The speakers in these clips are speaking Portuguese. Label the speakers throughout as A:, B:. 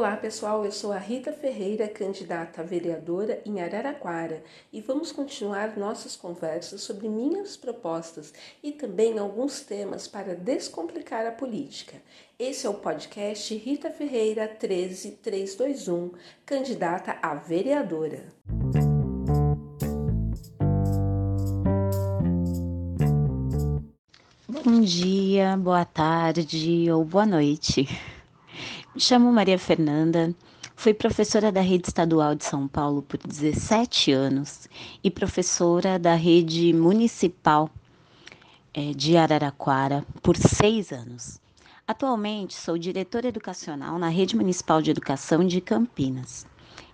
A: Olá pessoal, eu sou a Rita Ferreira, candidata a vereadora em Araraquara e vamos continuar nossas conversas sobre minhas propostas e também alguns temas para descomplicar a política. Esse é o podcast Rita Ferreira 13321, candidata a vereadora.
B: Bom dia, boa tarde ou boa noite. Me chamo Maria Fernanda, fui professora da Rede Estadual de São Paulo por 17 anos e professora da Rede Municipal eh, de Araraquara por seis anos. Atualmente sou diretora educacional na Rede Municipal de Educação de Campinas.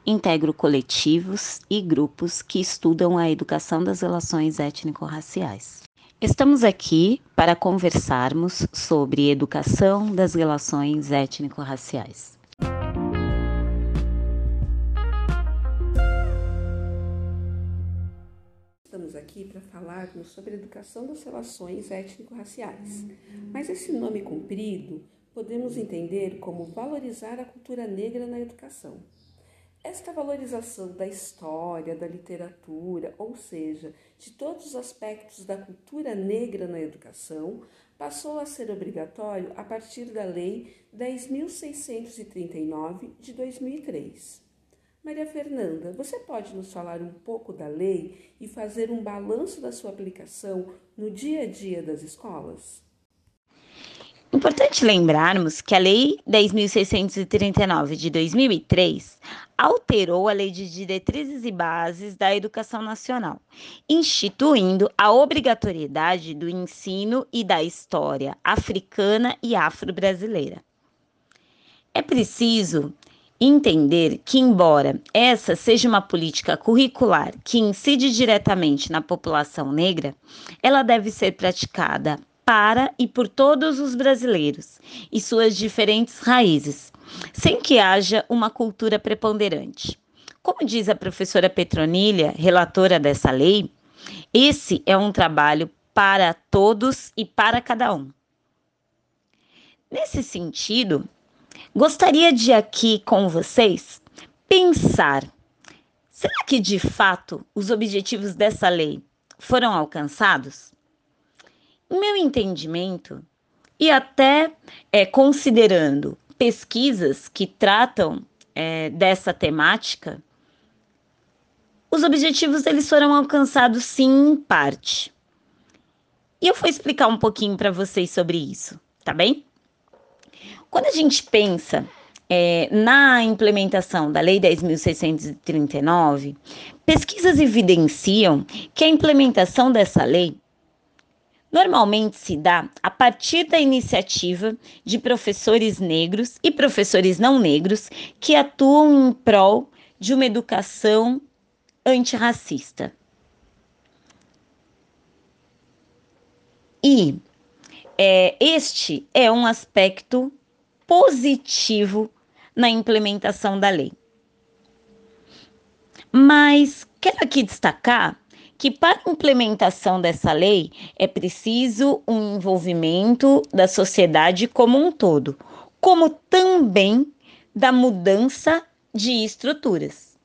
B: Integro coletivos e grupos que estudam a educação das relações étnico-raciais. Estamos aqui para conversarmos sobre educação das relações étnico-raciais.
A: Estamos aqui para falarmos sobre educação das relações étnico-raciais. Mas esse nome comprido podemos entender como valorizar a cultura negra na educação. Esta valorização da história, da literatura, ou seja, de todos os aspectos da cultura negra na educação, passou a ser obrigatório a partir da Lei 10.639 de 2003. Maria Fernanda, você pode nos falar um pouco da lei e fazer um balanço da sua aplicação no dia a dia das escolas?
B: Importante lembrarmos que a Lei 10.639 de 2003 alterou a Lei de Diretrizes e Bases da Educação Nacional, instituindo a obrigatoriedade do ensino e da história africana e afro-brasileira. É preciso entender que, embora essa seja uma política curricular que incide diretamente na população negra, ela deve ser praticada para e por todos os brasileiros e suas diferentes raízes, sem que haja uma cultura preponderante. Como diz a professora Petronilha, relatora dessa lei, esse é um trabalho para todos e para cada um. Nesse sentido, gostaria de aqui com vocês pensar: será que de fato os objetivos dessa lei foram alcançados? Meu entendimento, e até é, considerando pesquisas que tratam é, dessa temática, os objetivos eles foram alcançados sim em parte. E eu vou explicar um pouquinho para vocês sobre isso, tá bem? Quando a gente pensa é, na implementação da Lei 10.639, pesquisas evidenciam que a implementação dessa lei normalmente se dá a partir da iniciativa de professores negros e professores não negros que atuam em prol de uma educação antirracista. E é, este é um aspecto positivo na implementação da lei. Mas quero aqui destacar que para a implementação dessa lei é preciso um envolvimento da sociedade como um todo, como também da mudança de estruturas.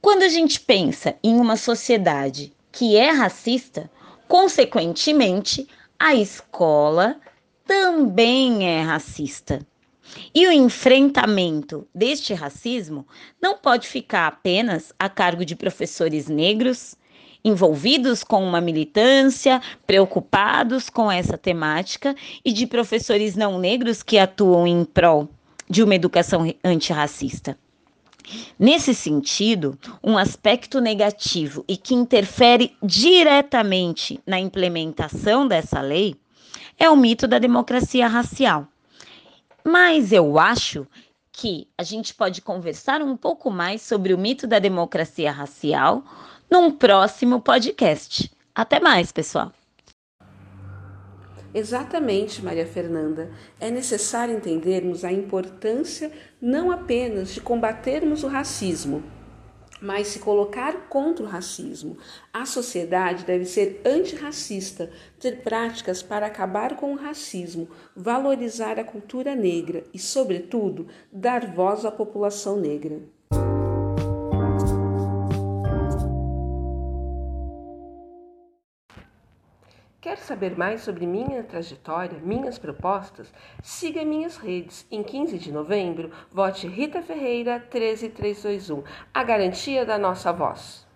B: Quando a gente pensa em uma sociedade que é racista, consequentemente, a escola também é racista. E o enfrentamento deste racismo não pode ficar apenas a cargo de professores negros, envolvidos com uma militância, preocupados com essa temática e de professores não negros que atuam em prol de uma educação antirracista. Nesse sentido, um aspecto negativo e que interfere diretamente na implementação dessa lei é o mito da democracia racial. Mas eu acho que a gente pode conversar um pouco mais sobre o mito da democracia racial num próximo podcast. Até mais, pessoal!
A: Exatamente, Maria Fernanda. É necessário entendermos a importância não apenas de combatermos o racismo, mas se colocar contra o racismo. A sociedade deve ser antirracista, ter práticas para acabar com o racismo, valorizar a cultura negra e, sobretudo, dar voz à população negra. Quer saber mais sobre minha trajetória, minhas propostas? Siga minhas redes. Em 15 de novembro, vote Rita Ferreira 13321, a garantia da nossa voz.